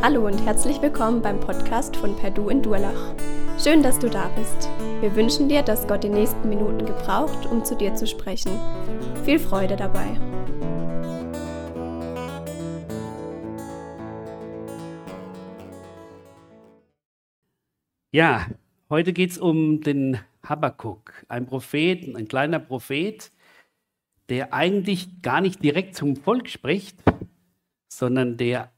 Hallo und herzlich willkommen beim Podcast von Perdu in Durlach. Schön, dass du da bist. Wir wünschen dir, dass Gott die nächsten Minuten gebraucht, um zu dir zu sprechen. Viel Freude dabei. Ja, heute geht es um den Habakkuk, ein Prophet, ein kleiner Prophet, der eigentlich gar nicht direkt zum Volk spricht, sondern der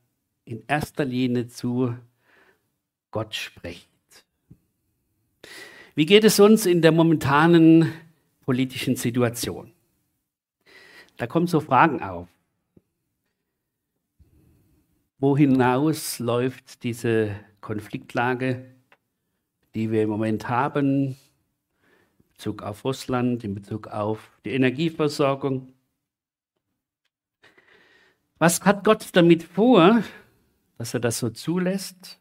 in erster Linie zu Gott spricht. Wie geht es uns in der momentanen politischen Situation? Da kommen so Fragen auf. Wo hinaus läuft diese Konfliktlage, die wir im Moment haben, in Bezug auf Russland, in Bezug auf die Energieversorgung? Was hat Gott damit vor, dass er das so zulässt,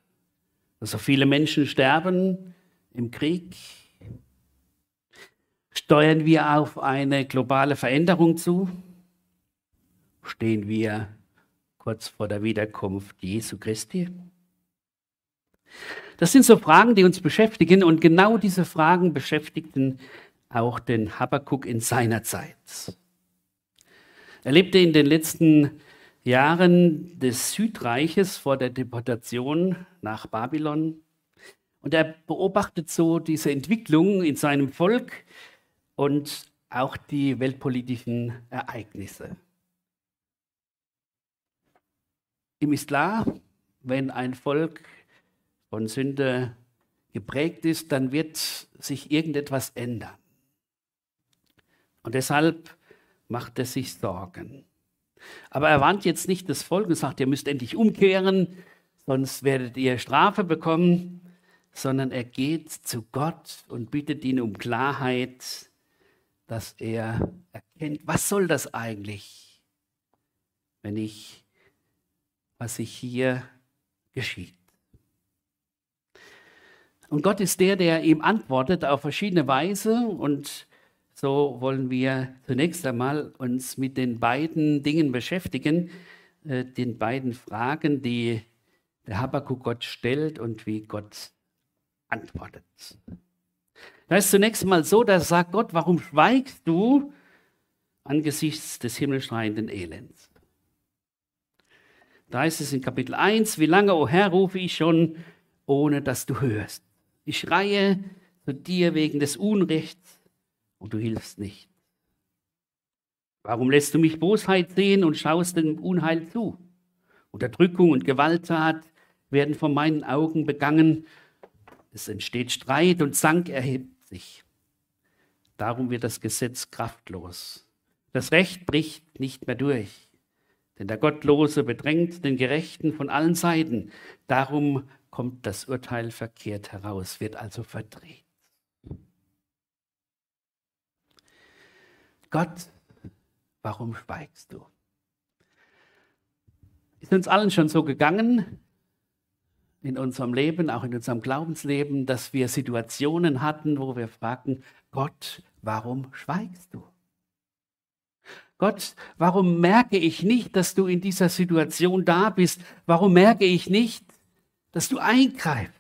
dass so viele Menschen sterben im Krieg? Steuern wir auf eine globale Veränderung zu? Stehen wir kurz vor der Wiederkunft Jesu Christi? Das sind so Fragen, die uns beschäftigen und genau diese Fragen beschäftigten auch den Habakkuk in seiner Zeit. Er lebte in den letzten Jahren des Südreiches vor der Deportation nach Babylon. Und er beobachtet so diese Entwicklung in seinem Volk und auch die weltpolitischen Ereignisse. Ihm ist klar, wenn ein Volk von Sünde geprägt ist, dann wird sich irgendetwas ändern. Und deshalb macht er sich Sorgen. Aber er warnt jetzt nicht das Volk und sagt, ihr müsst endlich umkehren, sonst werdet ihr Strafe bekommen, sondern er geht zu Gott und bittet ihn um Klarheit, dass er erkennt, was soll das eigentlich, wenn ich, was sich hier geschieht. Und Gott ist der, der ihm antwortet auf verschiedene Weise und so wollen wir zunächst einmal uns mit den beiden Dingen beschäftigen, äh, den beiden Fragen, die der Habakkuk Gott stellt und wie Gott antwortet. Da ist zunächst mal so, da sagt Gott, warum schweigst du angesichts des himmelschreienden Elends? Da ist es in Kapitel 1, wie lange, o oh Herr, rufe ich schon, ohne dass du hörst. Ich schreie zu dir wegen des Unrechts und du hilfst nicht. Warum lässt du mich Bosheit sehen und schaust dem Unheil zu? Unterdrückung und Gewalttat werden vor meinen Augen begangen. Es entsteht Streit und Zank erhebt sich. Darum wird das Gesetz kraftlos. Das Recht bricht nicht mehr durch. Denn der Gottlose bedrängt den Gerechten von allen Seiten. Darum kommt das Urteil verkehrt heraus, wird also verdreht. Gott, warum schweigst du? Ist uns allen schon so gegangen in unserem Leben, auch in unserem Glaubensleben, dass wir Situationen hatten, wo wir fragten, Gott, warum schweigst du? Gott, warum merke ich nicht, dass du in dieser Situation da bist? Warum merke ich nicht, dass du eingreifst?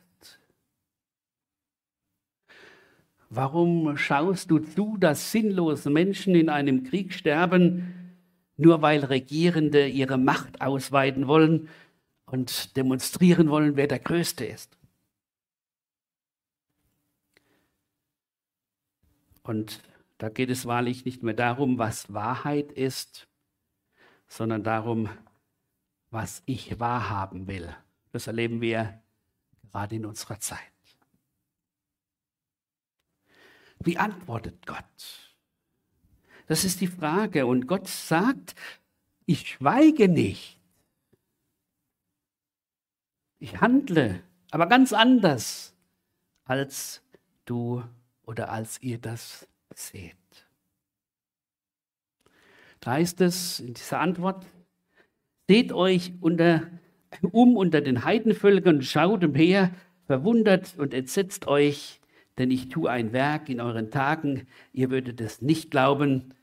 Warum schaust du zu, dass sinnlose Menschen in einem Krieg sterben, nur weil Regierende ihre Macht ausweiten wollen und demonstrieren wollen, wer der Größte ist? Und da geht es wahrlich nicht mehr darum, was Wahrheit ist, sondern darum, was ich wahrhaben will. Das erleben wir gerade in unserer Zeit. Wie antwortet Gott? Das ist die Frage. Und Gott sagt, ich schweige nicht. Ich handle, aber ganz anders, als du oder als ihr das seht. Da heißt es in dieser Antwort, seht euch unter, um unter den Heidenvölkern und schaut umher, verwundert und entsetzt euch, denn ich tue ein Werk in euren Tagen, ihr würdet es nicht glauben,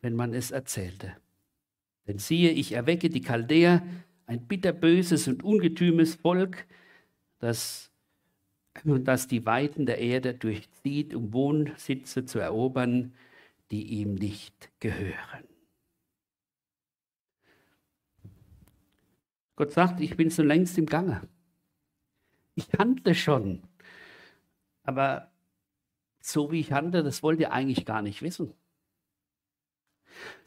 wenn man es erzählte. Denn siehe, ich erwecke die Chaldäer ein bitterböses und ungetümes Volk, das, das die Weiten der Erde durchzieht, um Wohnsitze zu erobern, die ihm nicht gehören. Gott sagt, ich bin schon längst im Gange. Ich handle schon. Aber so wie ich handle, das wollt ihr eigentlich gar nicht wissen.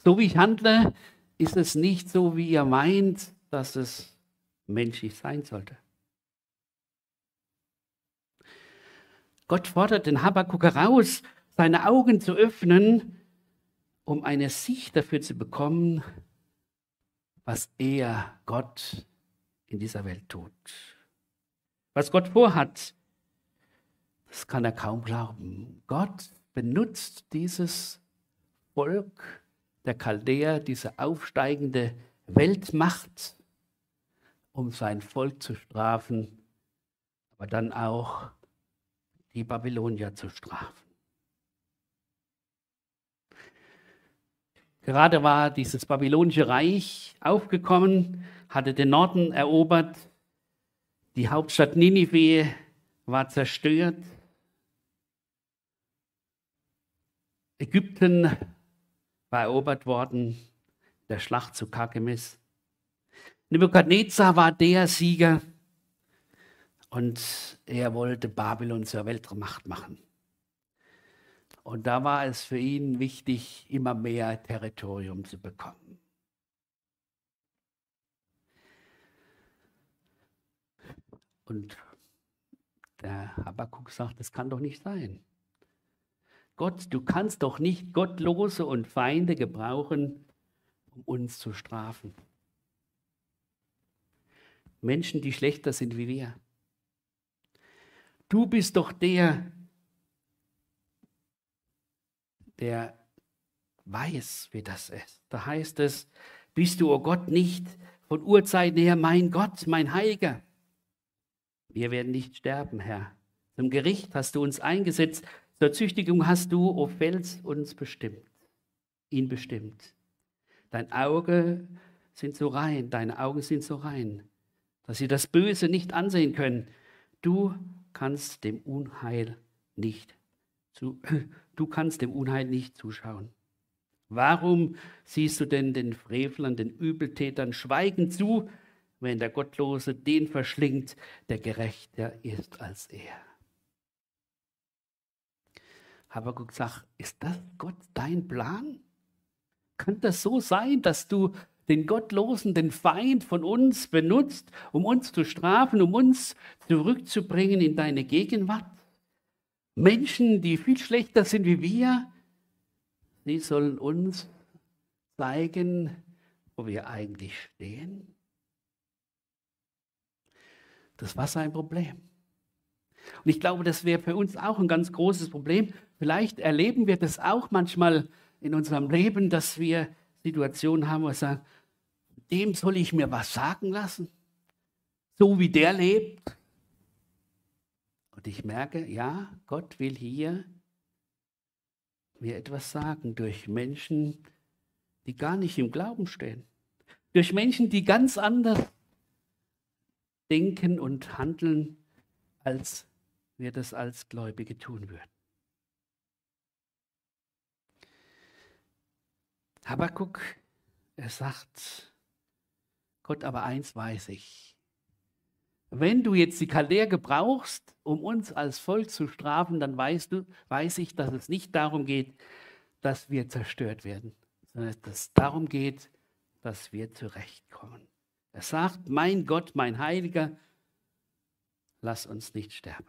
So wie ich handle, ist es nicht so, wie ihr meint, dass es menschlich sein sollte. Gott fordert den Habakkuk heraus, seine Augen zu öffnen, um eine Sicht dafür zu bekommen, was er, Gott, in dieser Welt tut. Was Gott vorhat, das kann er kaum glauben. Gott benutzt dieses Volk der Chaldäer, diese aufsteigende Weltmacht, um sein Volk zu strafen, aber dann auch die Babylonier zu strafen. Gerade war dieses babylonische Reich aufgekommen, hatte den Norden erobert, die Hauptstadt Ninive war zerstört, Ägypten war erobert worden, der Schlacht zu Karkemis. Nebukadnezar war der Sieger und er wollte Babylon zur Weltmacht machen. Und da war es für ihn wichtig, immer mehr Territorium zu bekommen. Und der Habakkuk sagt, das kann doch nicht sein. Gott, du kannst doch nicht Gottlose und Feinde gebrauchen, um uns zu strafen. Menschen, die schlechter sind wie wir. Du bist doch der, der weiß, wie das ist. Da heißt es, bist du, o oh Gott, nicht von Urzeiten her mein Gott, mein Heiliger. Wir werden nicht sterben, Herr. Zum Gericht hast du uns eingesetzt, zur Züchtigung hast du, o Fels, uns bestimmt, ihn bestimmt. Dein Auge sind so rein, deine Augen sind so rein, dass sie das Böse nicht ansehen können. Du kannst dem Unheil nicht zu, du kannst dem Unheil nicht zuschauen. Warum siehst du denn den Frevlern, den Übeltätern schweigend zu, wenn der Gottlose den verschlingt, der gerechter ist als er? Habakuk sagt, ist das Gott dein Plan? Kann das so sein, dass du den Gottlosen, den Feind von uns benutzt, um uns zu strafen, um uns zurückzubringen in deine Gegenwart? Menschen, die viel schlechter sind wie wir, sie sollen uns zeigen, wo wir eigentlich stehen? Das war sein Problem. Und ich glaube, das wäre für uns auch ein ganz großes Problem, Vielleicht erleben wir das auch manchmal in unserem Leben, dass wir Situationen haben, wo wir sagen, dem soll ich mir was sagen lassen, so wie der lebt. Und ich merke, ja, Gott will hier mir etwas sagen durch Menschen, die gar nicht im Glauben stehen. Durch Menschen, die ganz anders denken und handeln, als wir das als Gläubige tun würden. Habakuk, er sagt, Gott, aber eins weiß ich. Wenn du jetzt die Chaldäer gebrauchst, um uns als Volk zu strafen, dann weißt du, weiß ich, dass es nicht darum geht, dass wir zerstört werden, sondern dass es darum geht, dass wir zurechtkommen. Er sagt, mein Gott, mein Heiliger, lass uns nicht sterben.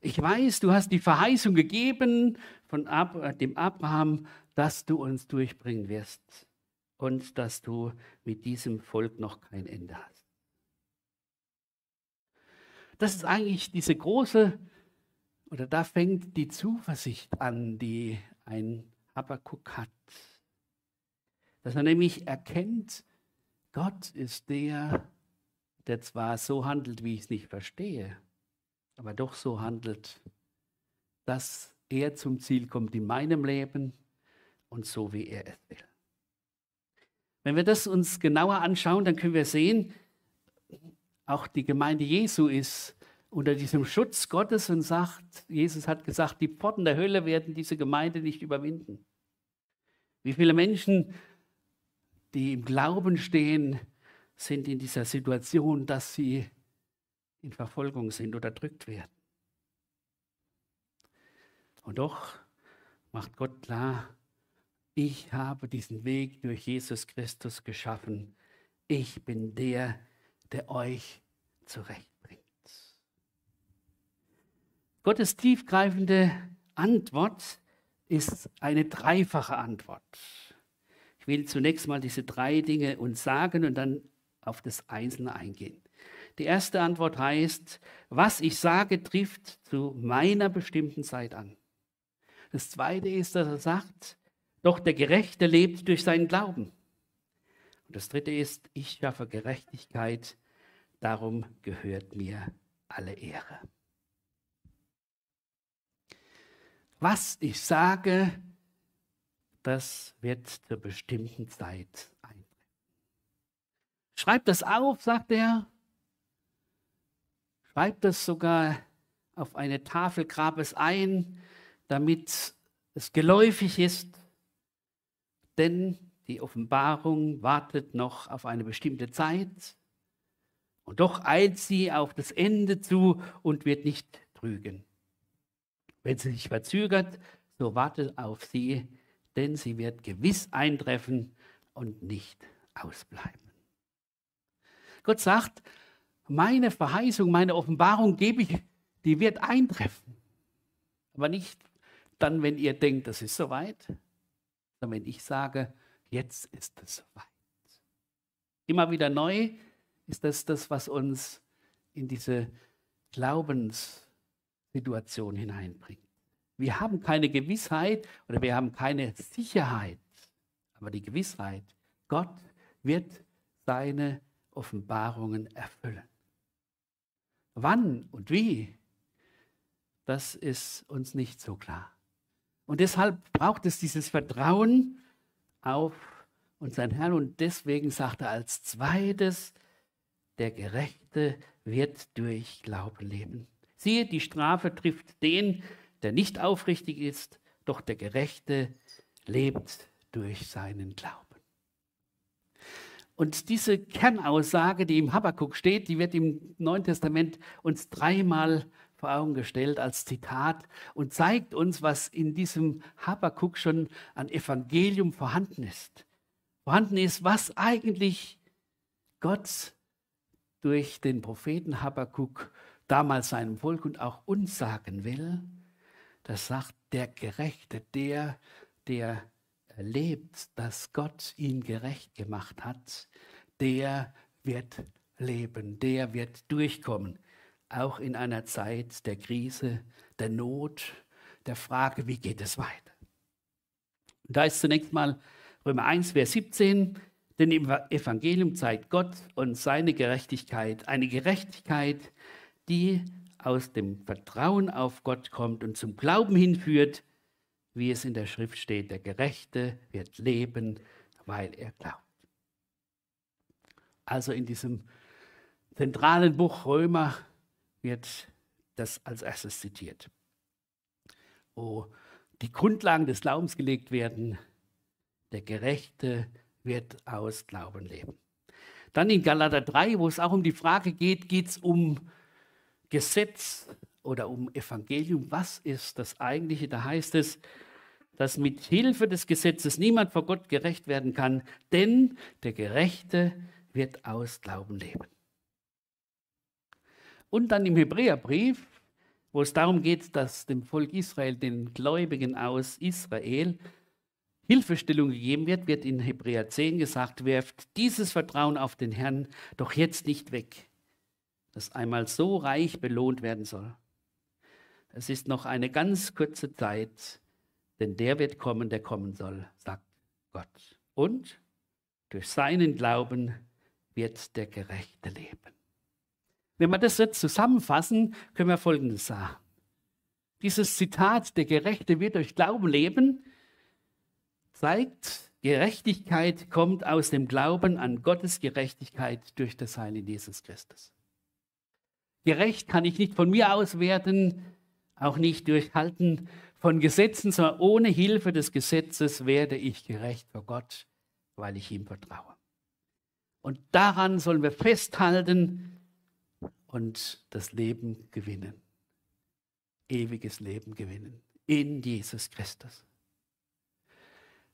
Ich weiß, du hast die Verheißung gegeben von Ab dem Abraham, dass du uns durchbringen wirst und dass du mit diesem Volk noch kein Ende hast. Das ist eigentlich diese große, oder da fängt die Zuversicht an, die ein Habakkuk hat. Dass er nämlich erkennt, Gott ist der, der zwar so handelt, wie ich es nicht verstehe, aber doch so handelt, dass er zum Ziel kommt in meinem Leben und so, wie er es will. Wenn wir das uns genauer anschauen, dann können wir sehen, auch die Gemeinde Jesu ist unter diesem Schutz Gottes und sagt, Jesus hat gesagt, die Pforten der Hölle werden diese Gemeinde nicht überwinden. Wie viele Menschen, die im Glauben stehen, sind in dieser Situation, dass sie in Verfolgung sind, unterdrückt werden. Und doch macht Gott klar, ich habe diesen Weg durch Jesus Christus geschaffen. Ich bin der, der euch zurechtbringt. Gottes tiefgreifende Antwort ist eine dreifache Antwort. Ich will zunächst mal diese drei Dinge uns sagen und dann auf das Einzelne eingehen. Die erste Antwort heißt, was ich sage, trifft zu meiner bestimmten Zeit an. Das zweite ist, dass er sagt, doch der Gerechte lebt durch seinen Glauben. Und das dritte ist, ich schaffe Gerechtigkeit, darum gehört mir alle Ehre. Was ich sage, das wird zur bestimmten Zeit eintreffen. Schreibt das auf, sagt er. Schreibt das sogar auf eine Tafel, grab es ein, damit es geläufig ist. Denn die Offenbarung wartet noch auf eine bestimmte Zeit. Und doch eilt sie auf das Ende zu und wird nicht trügen. Wenn sie sich verzögert, so wartet auf sie, denn sie wird gewiss eintreffen und nicht ausbleiben. Gott sagt, meine Verheißung, meine Offenbarung gebe ich, die wird eintreffen. Aber nicht dann, wenn ihr denkt, das ist soweit, sondern wenn ich sage, jetzt ist es soweit. Immer wieder neu ist das das, was uns in diese Glaubenssituation hineinbringt. Wir haben keine Gewissheit oder wir haben keine Sicherheit, aber die Gewissheit, Gott wird seine Offenbarungen erfüllen. Wann und wie, das ist uns nicht so klar. Und deshalb braucht es dieses Vertrauen auf unseren Herrn. Und deswegen sagt er als zweites, der Gerechte wird durch Glauben leben. Siehe, die Strafe trifft den, der nicht aufrichtig ist, doch der Gerechte lebt durch seinen Glauben. Und diese Kernaussage, die im Habakkuk steht, die wird im Neuen Testament uns dreimal vor Augen gestellt als Zitat und zeigt uns, was in diesem Habakkuk schon an Evangelium vorhanden ist. Vorhanden ist, was eigentlich Gott durch den Propheten Habakkuk damals seinem Volk und auch uns sagen will. Das sagt der Gerechte, der, der erlebt, dass Gott ihn gerecht gemacht hat, der wird leben, der wird durchkommen, auch in einer Zeit der Krise, der Not, der Frage, wie geht es weiter. Da ist zunächst mal Römer 1, Vers 17, denn im Evangelium zeigt Gott und seine Gerechtigkeit, eine Gerechtigkeit, die aus dem Vertrauen auf Gott kommt und zum Glauben hinführt, wie es in der Schrift steht, der Gerechte wird leben, weil er glaubt. Also in diesem zentralen Buch Römer wird das als erstes zitiert, wo die Grundlagen des Glaubens gelegt werden. Der Gerechte wird aus Glauben leben. Dann in Galater 3, wo es auch um die Frage geht, geht es um Gesetz oder um Evangelium. Was ist das eigentliche? Da heißt es, dass mit Hilfe des Gesetzes niemand vor Gott gerecht werden kann, denn der Gerechte wird aus Glauben leben. Und dann im Hebräerbrief, wo es darum geht, dass dem Volk Israel, den Gläubigen aus Israel, Hilfestellung gegeben wird, wird in Hebräer 10 gesagt, werft dieses Vertrauen auf den Herrn doch jetzt nicht weg, das einmal so reich belohnt werden soll. Es ist noch eine ganz kurze Zeit, denn der wird kommen, der kommen soll, sagt Gott. Und durch seinen Glauben wird der Gerechte leben. Wenn wir das jetzt zusammenfassen, können wir Folgendes sagen. Dieses Zitat, der Gerechte wird durch Glauben leben, zeigt, Gerechtigkeit kommt aus dem Glauben an Gottes Gerechtigkeit durch das Heil in Jesus Christus. Gerecht kann ich nicht von mir aus werden, auch nicht durch Halten von Gesetzen, sondern ohne Hilfe des Gesetzes werde ich gerecht vor Gott, weil ich ihm vertraue. Und daran sollen wir festhalten und das Leben gewinnen. Ewiges Leben gewinnen in Jesus Christus.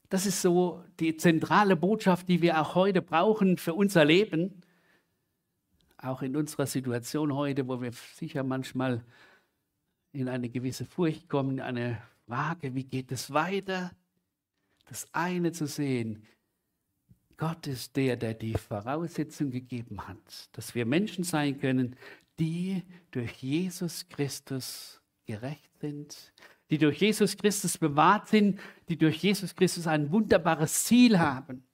Das ist so die zentrale Botschaft, die wir auch heute brauchen für unser Leben. Auch in unserer Situation heute, wo wir sicher manchmal in eine gewisse Furcht kommen, eine Frage, wie geht es weiter? Das eine zu sehen, Gott ist der, der die Voraussetzung gegeben hat, dass wir Menschen sein können, die durch Jesus Christus gerecht sind, die durch Jesus Christus bewahrt sind, die durch Jesus Christus ein wunderbares Ziel haben.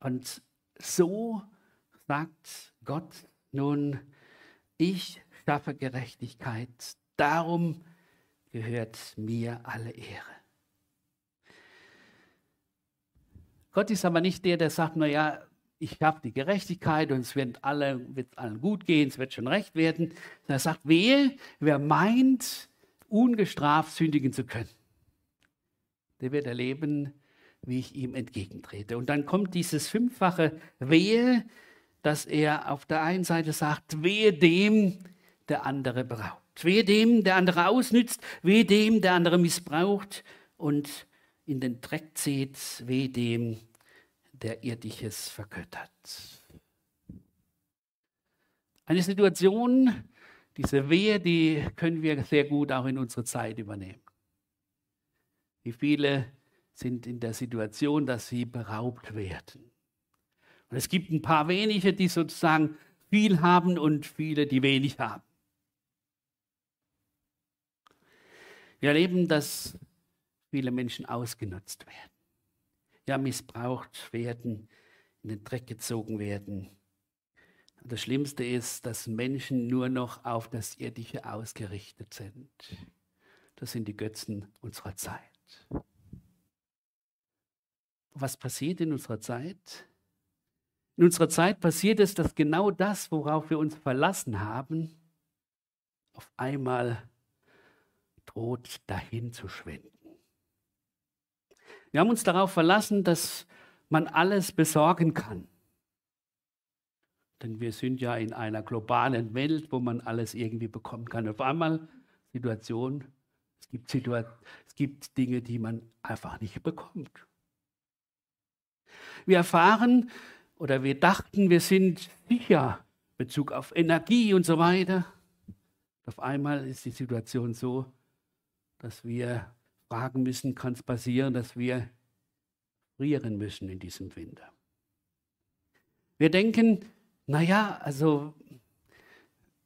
Und so sagt Gott nun, ich schaffe Gerechtigkeit, darum gehört mir alle Ehre. Gott ist aber nicht der, der sagt, naja, ich habe die Gerechtigkeit und es wird, alle, wird allen gut gehen, es wird schon recht werden. Er sagt, wehe, wer meint, ungestraft sündigen zu können, der wird erleben, wie ich ihm entgegentrete. Und dann kommt dieses fünffache Wehe, dass er auf der einen Seite sagt, wehe dem, der andere beraubt, wehe dem, der andere ausnützt, wehe dem, der andere missbraucht und in den Dreck zieht, wehe dem, der irdisches vergöttert. Eine Situation, diese Wehe, die können wir sehr gut auch in unsere Zeit übernehmen. Wie viele sind in der Situation, dass sie beraubt werden. Und es gibt ein paar wenige, die sozusagen viel haben und viele, die wenig haben. Wir erleben, dass viele Menschen ausgenutzt werden ja missbraucht werden, in den Dreck gezogen werden. Und das Schlimmste ist, dass Menschen nur noch auf das Irdische ausgerichtet sind. Das sind die Götzen unserer Zeit. Was passiert in unserer Zeit? In unserer Zeit passiert es, dass genau das, worauf wir uns verlassen haben, auf einmal droht dahin zu schwinden. Wir haben uns darauf verlassen, dass man alles besorgen kann. Denn wir sind ja in einer globalen Welt, wo man alles irgendwie bekommen kann. Auf einmal Situation, es gibt, Situa es gibt Dinge, die man einfach nicht bekommt. Wir erfahren oder wir dachten, wir sind sicher Bezug auf Energie und so weiter. Auf einmal ist die Situation so, dass wir fragen müssen, kann es passieren, dass wir frieren müssen in diesem Winter. Wir denken, naja, also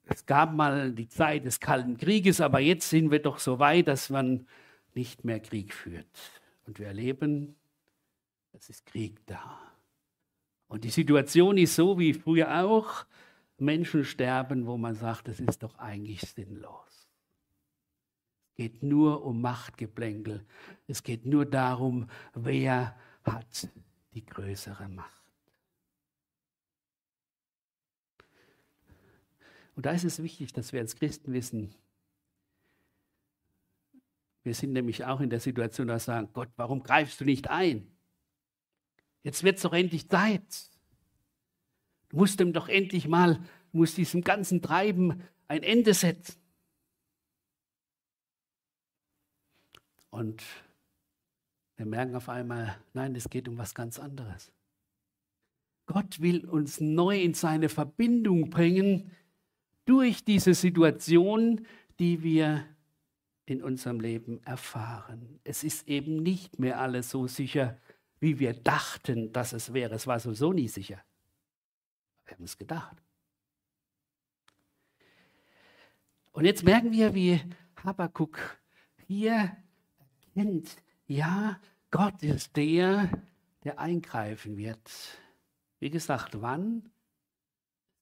es gab mal die Zeit des Kalten Krieges, aber jetzt sind wir doch so weit, dass man nicht mehr Krieg führt. Und wir erleben, es ist Krieg da. Und die Situation ist so wie früher auch. Menschen sterben, wo man sagt, das ist doch eigentlich sinnlos geht nur um Machtgeplänkel. Es geht nur darum, wer hat die größere Macht. Und da ist es wichtig, dass wir als Christen wissen, wir sind nämlich auch in der Situation, dass wir sagen, Gott, warum greifst du nicht ein? Jetzt wird es doch endlich Zeit. Du musst ihm doch endlich mal, du musst diesem ganzen Treiben ein Ende setzen. Und wir merken auf einmal, nein, es geht um was ganz anderes. Gott will uns neu in seine Verbindung bringen durch diese Situation, die wir in unserem Leben erfahren. Es ist eben nicht mehr alles so sicher, wie wir dachten, dass es wäre. Es war sowieso nie sicher. Wir haben es gedacht. Und jetzt merken wir, wie Habakkuk hier erkennt, ja, Gott ist der, der eingreifen wird. Wie gesagt, wann?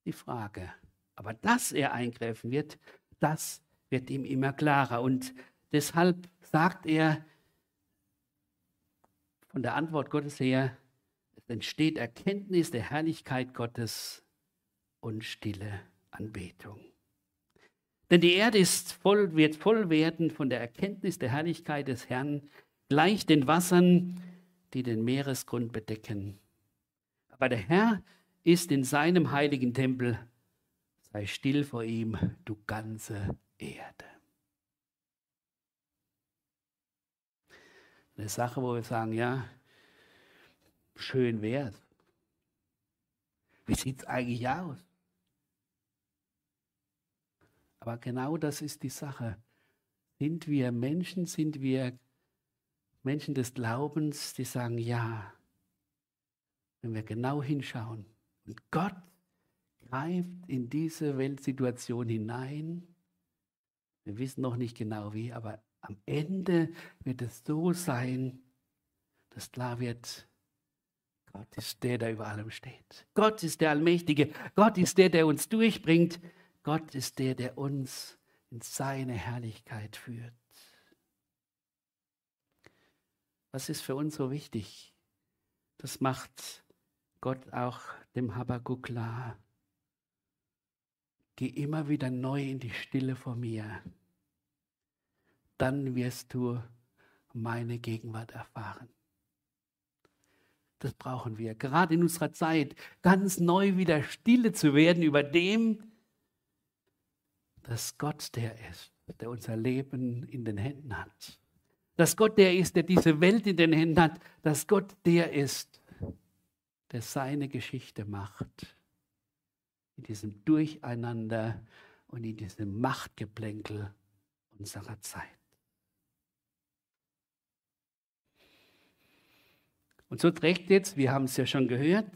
Die Frage. Aber dass er eingreifen wird, das wird ihm immer klarer. Und deshalb sagt er, von der Antwort Gottes her, es entsteht Erkenntnis der Herrlichkeit Gottes und stille Anbetung. Denn die Erde ist voll, wird voll werden von der Erkenntnis der Herrlichkeit des Herrn, gleich den Wassern, die den Meeresgrund bedecken. Aber der Herr ist in seinem heiligen Tempel. Sei still vor ihm, du ganze Erde. Eine Sache, wo wir sagen, ja, schön wär's. Wie sieht es eigentlich aus? Aber genau das ist die Sache. Sind wir Menschen, sind wir Menschen des Glaubens, die sagen, ja, wenn wir genau hinschauen und Gott greift in diese Weltsituation hinein, wir wissen noch nicht genau wie, aber am Ende wird es so sein, dass klar wird, Gott ist der, der über allem steht. Gott ist der Allmächtige. Gott ist der, der uns durchbringt. Gott ist der, der uns in seine Herrlichkeit führt. Was ist für uns so wichtig? Das macht Gott auch dem Habakkuk klar. Geh immer wieder neu in die Stille vor mir. Dann wirst du meine Gegenwart erfahren. Das brauchen wir, gerade in unserer Zeit, ganz neu wieder stille zu werden über dem, dass Gott der ist, der unser Leben in den Händen hat dass Gott der ist, der diese Welt in den Händen hat, dass Gott der ist, der seine Geschichte macht. In diesem Durcheinander und in diesem Machtgeplänkel unserer Zeit. Und so trägt jetzt, wir haben es ja schon gehört,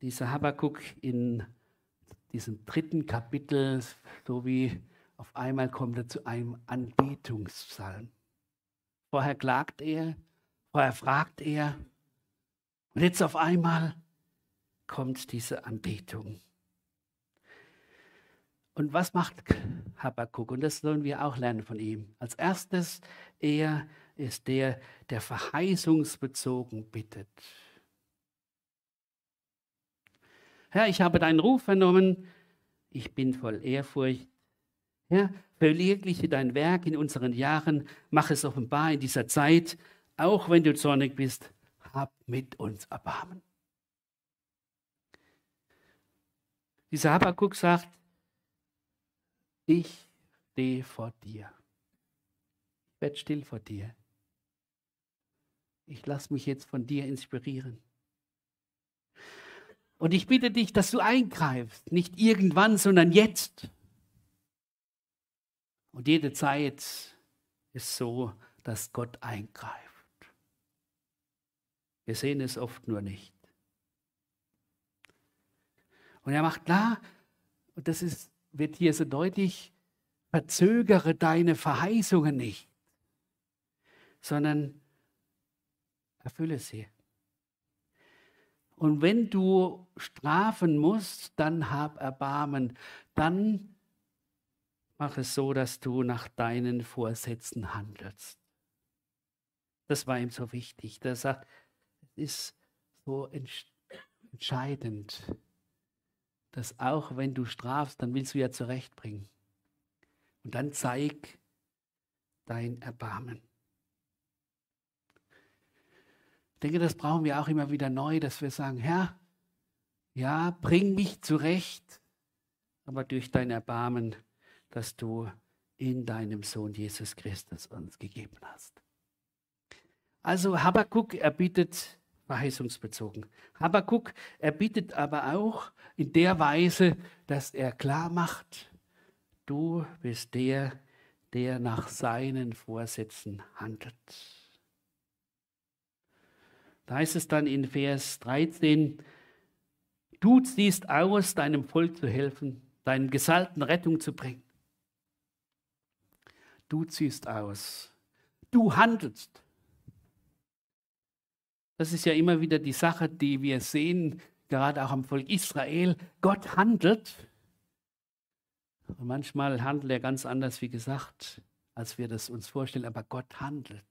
dieser Habakkuk in diesem dritten Kapitel, so wie auf einmal kommt er zu einem Anbetungspsalm. Vorher klagt er, vorher fragt er. Und jetzt auf einmal kommt diese Anbetung. Und was macht Habakkuk? Und das sollen wir auch lernen von ihm. Als erstes, er ist der, der verheißungsbezogen bittet. Herr, ich habe deinen Ruf vernommen. Ich bin voll Ehrfurcht. Herr, Verwirkliche dein Werk in unseren Jahren, mach es offenbar in dieser Zeit, auch wenn du zornig bist, hab mit uns Erbarmen. Dieser Habakkuk sagt, ich stehe vor dir. Ich werde still vor dir. Ich lasse mich jetzt von dir inspirieren. Und ich bitte dich, dass du eingreifst, nicht irgendwann, sondern jetzt. Und jede Zeit ist so, dass Gott eingreift. Wir sehen es oft nur nicht. Und er macht klar, und das ist, wird hier so deutlich, verzögere deine Verheißungen nicht, sondern erfülle sie. Und wenn du strafen musst, dann hab Erbarmen, dann Mach es so, dass du nach deinen Vorsätzen handelst. Das war ihm so wichtig. Er sagt, es ist so entscheidend, dass auch wenn du strafst, dann willst du ja zurechtbringen. Und dann zeig dein Erbarmen. Ich denke, das brauchen wir auch immer wieder neu, dass wir sagen, Herr, ja, bring mich zurecht, aber durch dein Erbarmen das du in deinem Sohn Jesus Christus uns gegeben hast. Also Habakkuk erbittet verheißungsbezogen. Habakkuk erbittet aber auch in der Weise, dass er klar macht, du bist der, der nach seinen Vorsätzen handelt. Da heißt es dann in Vers 13, du ziehst aus, deinem Volk zu helfen, deinem Gesalten Rettung zu bringen. Du ziehst aus. Du handelst. Das ist ja immer wieder die Sache, die wir sehen, gerade auch am Volk Israel. Gott handelt. Und manchmal handelt er ganz anders, wie gesagt, als wir das uns vorstellen, aber Gott handelt.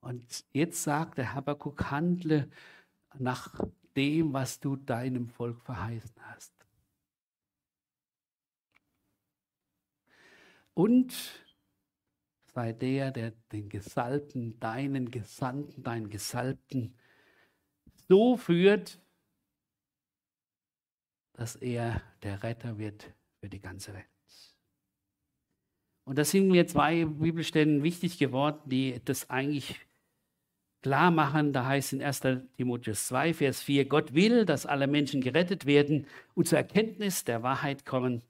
Und jetzt sagt der Habakkuk, handle nach dem, was du deinem Volk verheißen hast. Und sei der, der den Gesalbten, deinen Gesandten, deinen Gesalbten so führt, dass er der Retter wird für die ganze Welt. Und da sind mir zwei Bibelstellen wichtig geworden, die das eigentlich klar machen. Da heißt in 1. Timotheus 2, Vers 4, Gott will, dass alle Menschen gerettet werden und zur Erkenntnis der Wahrheit kommen.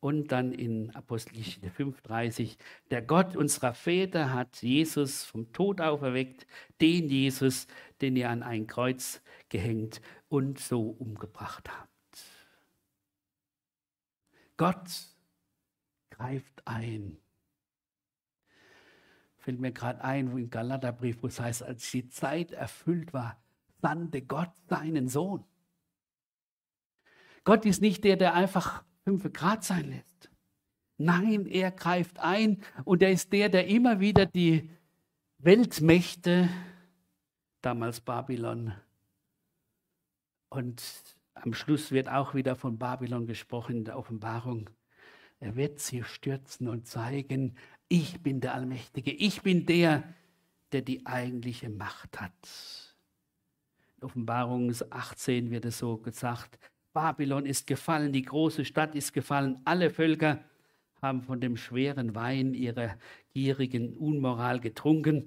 Und dann in Apostelgeschichte 5,30, der Gott unserer Väter hat Jesus vom Tod auferweckt, den Jesus, den ihr an ein Kreuz gehängt und so umgebracht habt. Gott greift ein fällt mir gerade ein, wo im Galaterbrief, wo es heißt, als die Zeit erfüllt war, sandte Gott seinen Sohn. Gott ist nicht der, der einfach fünf Grad sein lässt. Nein, er greift ein und er ist der, der immer wieder die Weltmächte, damals Babylon, und am Schluss wird auch wieder von Babylon gesprochen in der Offenbarung. Er wird sie stürzen und zeigen, ich bin der Allmächtige. Ich bin der, der die eigentliche Macht hat. In Offenbarung 18 wird es so gesagt, Babylon ist gefallen, die große Stadt ist gefallen, alle Völker haben von dem schweren Wein ihrer gierigen Unmoral getrunken.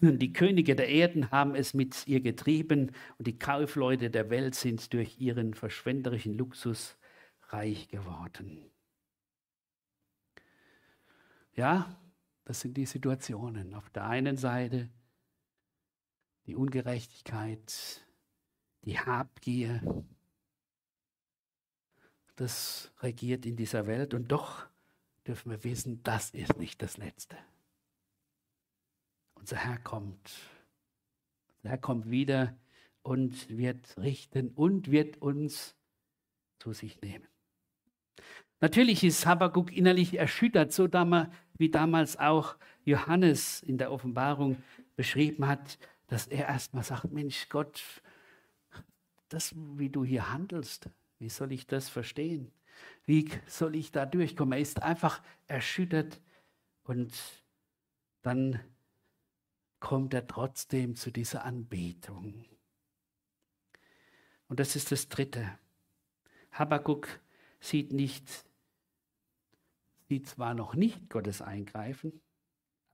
Die Könige der Erden haben es mit ihr getrieben und die Kaufleute der Welt sind durch ihren verschwenderischen Luxus reich geworden. Ja, das sind die Situationen. Auf der einen Seite die Ungerechtigkeit, die Habgier, das regiert in dieser Welt und doch dürfen wir wissen, das ist nicht das Letzte. Unser Herr kommt. Unser Herr kommt wieder und wird richten und wird uns zu sich nehmen. Natürlich ist Habakkuk innerlich erschüttert, so wie damals auch Johannes in der Offenbarung beschrieben hat, dass er erstmal sagt, Mensch Gott, das, wie du hier handelst, wie soll ich das verstehen? Wie soll ich da durchkommen? Er ist einfach erschüttert und dann kommt er trotzdem zu dieser Anbetung. Und das ist das Dritte. Habakkuk sieht nicht, sieht zwar noch nicht Gottes Eingreifen,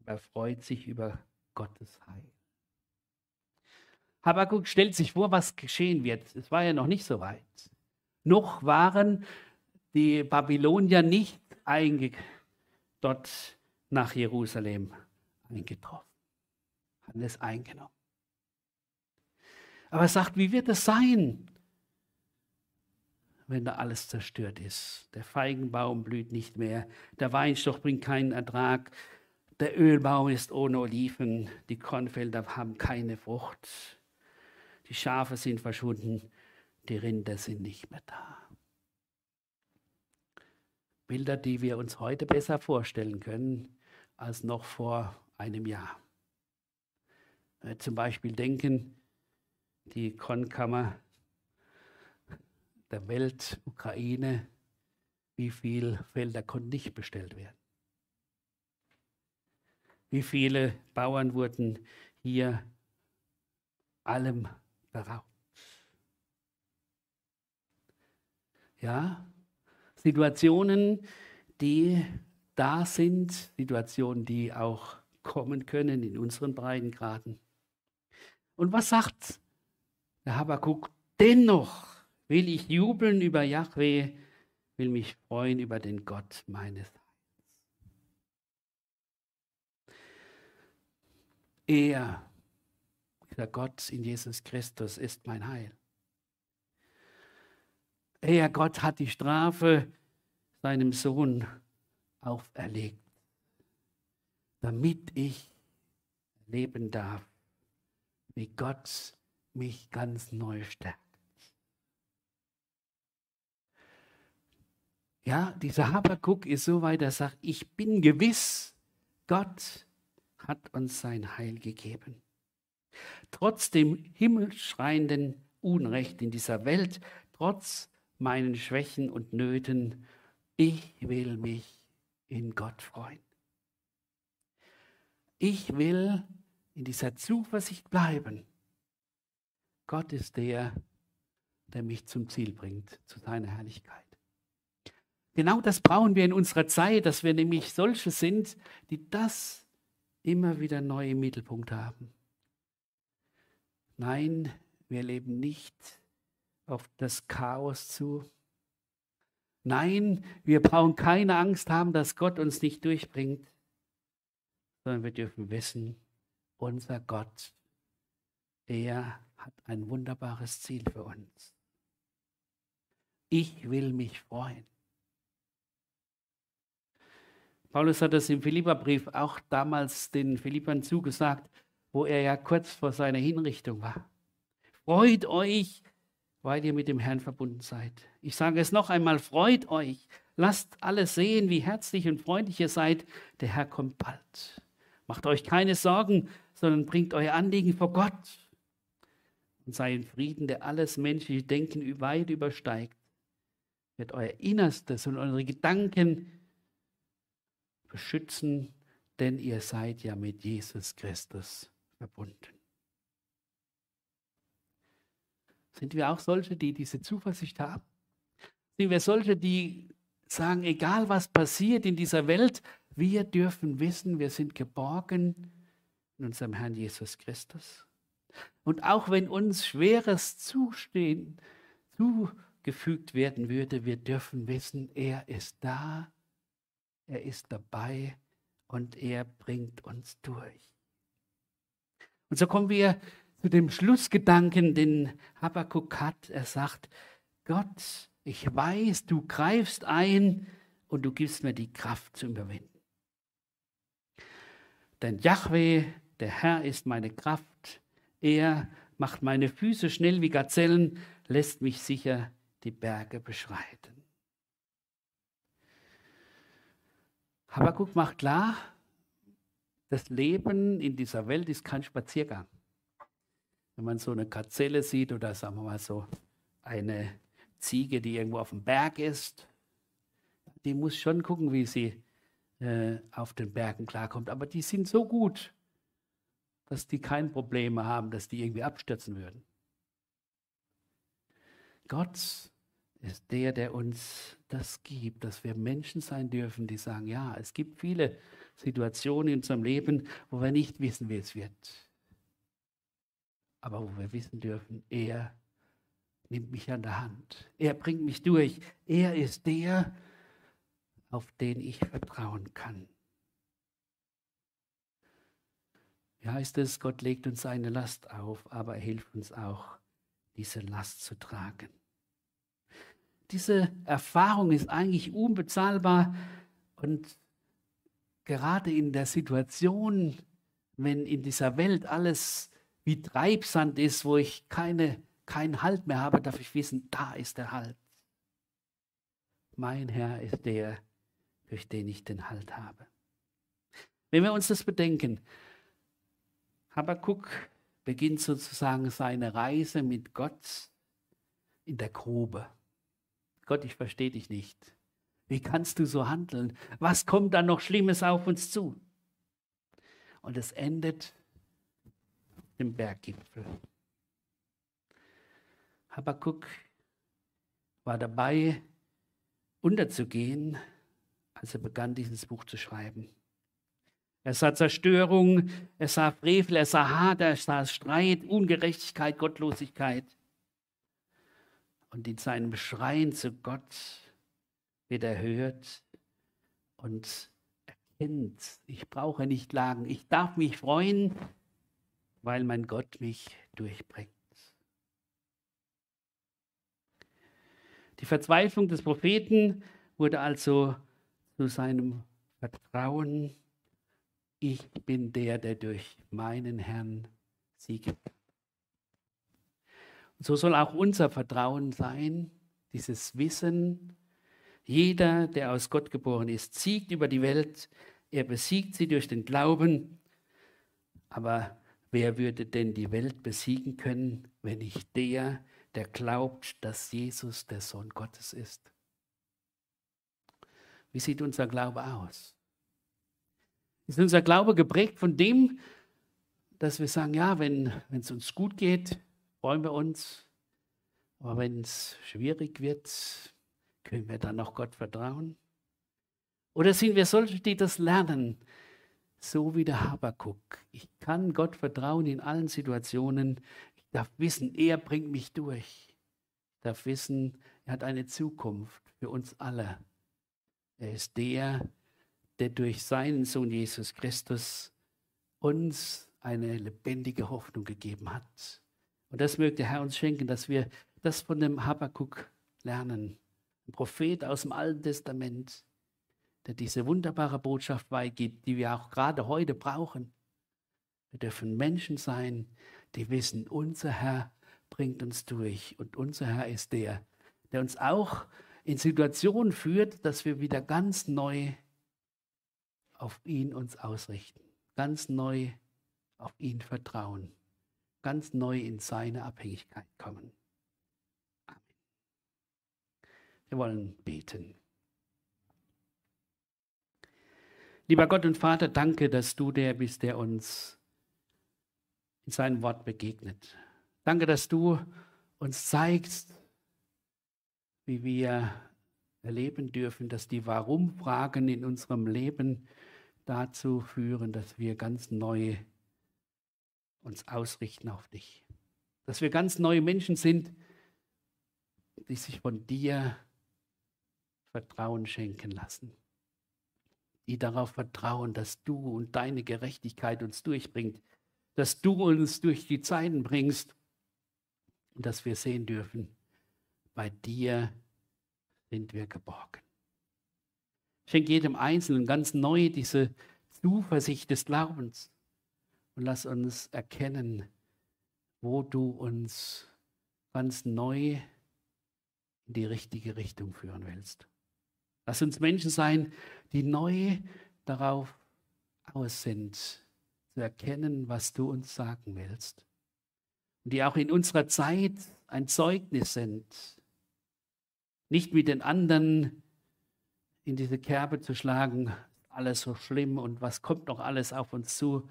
aber freut sich über Gottes Heil. Habakkuk stellt sich vor, was geschehen wird. Es war ja noch nicht so weit. Noch waren die Babylonier nicht dort nach Jerusalem eingetroffen, hatten es eingenommen. Aber er sagt, wie wird es sein, wenn da alles zerstört ist. Der Feigenbaum blüht nicht mehr, der Weinstock bringt keinen Ertrag, der Ölbaum ist ohne Oliven, die Kornfelder haben keine Frucht, die Schafe sind verschwunden, die Rinder sind nicht mehr da. Bilder, die wir uns heute besser vorstellen können als noch vor einem Jahr. Zum Beispiel denken, die Kornkammer der Welt, Ukraine, wie viele Felder konnten nicht bestellt werden? Wie viele Bauern wurden hier allem beraubt? Ja, Situationen, die da sind, Situationen, die auch kommen können in unseren Breitengraden. Und was sagt der Habakkuk? Dennoch will ich jubeln über Yahweh, will mich freuen über den Gott meines Heils. Er, der Gott in Jesus Christus, ist mein Heil. Er, Gott, hat die Strafe seinem Sohn auferlegt, damit ich leben darf, wie Gott mich ganz neu stärkt. Ja, dieser Habakuk ist so weit, er sagt, ich bin gewiss, Gott hat uns sein Heil gegeben. Trotz dem himmelschreienden Unrecht in dieser Welt, trotz meinen Schwächen und Nöten, ich will mich in Gott freuen. Ich will in dieser Zuversicht bleiben. Gott ist der, der mich zum Ziel bringt, zu seiner Herrlichkeit. Genau das brauchen wir in unserer Zeit, dass wir nämlich solche sind, die das immer wieder neu im Mittelpunkt haben. Nein, wir leben nicht auf das Chaos zu. Nein, wir brauchen keine Angst haben, dass Gott uns nicht durchbringt, sondern wir dürfen wissen, unser Gott, er hat ein wunderbares Ziel für uns. Ich will mich freuen. Paulus hat das im Philipperbrief auch damals den Philippern zugesagt, wo er ja kurz vor seiner Hinrichtung war. Freut euch, weil ihr mit dem Herrn verbunden seid. Ich sage es noch einmal, freut euch. Lasst alle sehen, wie herzlich und freundlich ihr seid. Der Herr kommt bald. Macht euch keine Sorgen, sondern bringt euer Anliegen vor Gott. Und sei in Frieden, der alles menschliche Denken weit übersteigt, wird euer Innerstes und eure Gedanken beschützen, denn ihr seid ja mit Jesus Christus verbunden. Sind wir auch solche, die diese Zuversicht haben? Sind wir solche, die sagen, egal was passiert in dieser Welt, wir dürfen wissen, wir sind geborgen in unserem Herrn Jesus Christus. Und auch wenn uns schweres Zustehen zugefügt werden würde, wir dürfen wissen, er ist da er ist dabei und er bringt uns durch. Und so kommen wir zu dem Schlussgedanken, den Habakkuk hat. Er sagt, Gott, ich weiß, du greifst ein und du gibst mir die Kraft zu überwinden. Denn Yahweh, der Herr, ist meine Kraft. Er macht meine Füße schnell wie Gazellen, lässt mich sicher die Berge beschreiten. Habakuk macht klar, das Leben in dieser Welt ist kein Spaziergang. Wenn man so eine Gazelle sieht oder sagen wir mal so eine Ziege, die irgendwo auf dem Berg ist, die muss schon gucken, wie sie äh, auf den Bergen klarkommt. Aber die sind so gut, dass die kein Problem haben, dass die irgendwie abstürzen würden. Gott ist der, der uns das gibt, dass wir Menschen sein dürfen, die sagen, ja, es gibt viele Situationen in unserem Leben, wo wir nicht wissen, wie es wird. Aber wo wir wissen dürfen, er nimmt mich an der Hand. Er bringt mich durch. Er ist der, auf den ich vertrauen kann. Wie heißt es, Gott legt uns eine Last auf, aber er hilft uns auch, diese Last zu tragen diese Erfahrung ist eigentlich unbezahlbar und gerade in der Situation, wenn in dieser Welt alles wie Treibsand ist, wo ich keine, keinen Halt mehr habe, darf ich wissen, da ist der Halt. Mein Herr ist der, durch den ich den Halt habe. Wenn wir uns das bedenken, Habakkuk beginnt sozusagen seine Reise mit Gott in der Grube. Gott, ich verstehe dich nicht. Wie kannst du so handeln? Was kommt da noch Schlimmes auf uns zu? Und es endet im Berggipfel. Habakkuk war dabei, unterzugehen, als er begann, dieses Buch zu schreiben. Er sah Zerstörung, er sah Frevel, er sah Hader, er sah Streit, Ungerechtigkeit, Gottlosigkeit. Und in seinem Schreien zu Gott wird er hört und erkennt, ich brauche nicht klagen, ich darf mich freuen, weil mein Gott mich durchbringt. Die Verzweiflung des Propheten wurde also zu seinem Vertrauen, ich bin der, der durch meinen Herrn siegt. So soll auch unser Vertrauen sein, dieses Wissen, jeder, der aus Gott geboren ist, siegt über die Welt, er besiegt sie durch den Glauben. Aber wer würde denn die Welt besiegen können, wenn nicht der, der glaubt, dass Jesus der Sohn Gottes ist? Wie sieht unser Glaube aus? Ist unser Glaube geprägt von dem, dass wir sagen, ja, wenn es uns gut geht, freuen wir uns. Aber wenn es schwierig wird, können wir dann noch Gott vertrauen? Oder sind wir solche, die das lernen, so wie der Habakuk? Ich kann Gott vertrauen in allen Situationen. Ich darf wissen, er bringt mich durch. Ich darf wissen, er hat eine Zukunft für uns alle. Er ist der, der durch seinen Sohn Jesus Christus uns eine lebendige Hoffnung gegeben hat. Und das möge der Herr uns schenken, dass wir das von dem Habakkuk lernen. Ein Prophet aus dem Alten Testament, der diese wunderbare Botschaft weitergibt, die wir auch gerade heute brauchen. Wir dürfen Menschen sein, die wissen, unser Herr bringt uns durch und unser Herr ist der, der uns auch in Situationen führt, dass wir wieder ganz neu auf ihn uns ausrichten, ganz neu auf ihn vertrauen, ganz neu in seine Abhängigkeit kommen. Amen. Wir wollen beten. Lieber Gott und Vater, danke, dass du der bist, der uns in seinem Wort begegnet. Danke, dass du uns zeigst, wie wir erleben dürfen, dass die Warum-Fragen in unserem Leben dazu führen, dass wir ganz neu uns ausrichten auf dich. Dass wir ganz neue Menschen sind, die sich von dir Vertrauen schenken lassen. Die darauf vertrauen, dass du und deine Gerechtigkeit uns durchbringt, dass du uns durch die Zeiten bringst und dass wir sehen dürfen, bei dir sind wir geborgen. Schenk jedem Einzelnen ganz neu diese Zuversicht des Glaubens und lass uns erkennen, wo du uns ganz neu in die richtige Richtung führen willst. Lass uns Menschen sein, die neu darauf aus sind, zu erkennen, was du uns sagen willst. Und die auch in unserer Zeit ein Zeugnis sind. Nicht mit den anderen in diese Kerbe zu schlagen, alles so schlimm und was kommt noch alles auf uns zu,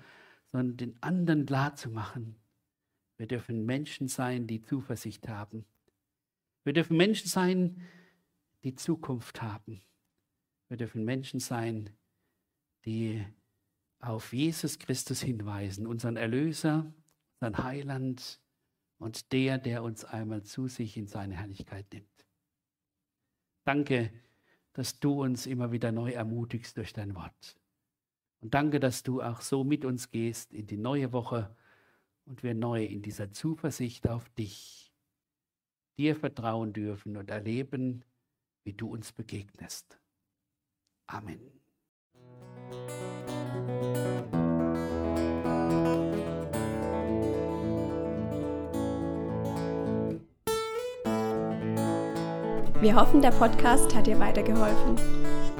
sondern den anderen klar zu machen. Wir dürfen Menschen sein, die Zuversicht haben. Wir dürfen Menschen sein, die Zukunft haben. Wir dürfen Menschen sein, die auf Jesus Christus hinweisen, unseren Erlöser, unseren Heiland und der, der uns einmal zu sich in seine Herrlichkeit nimmt. Danke, dass du uns immer wieder neu ermutigst durch dein Wort. Und danke, dass du auch so mit uns gehst in die neue Woche und wir neu in dieser Zuversicht auf dich dir vertrauen dürfen und erleben, wie du uns begegnest. Amen. Wir hoffen, der Podcast hat dir weitergeholfen.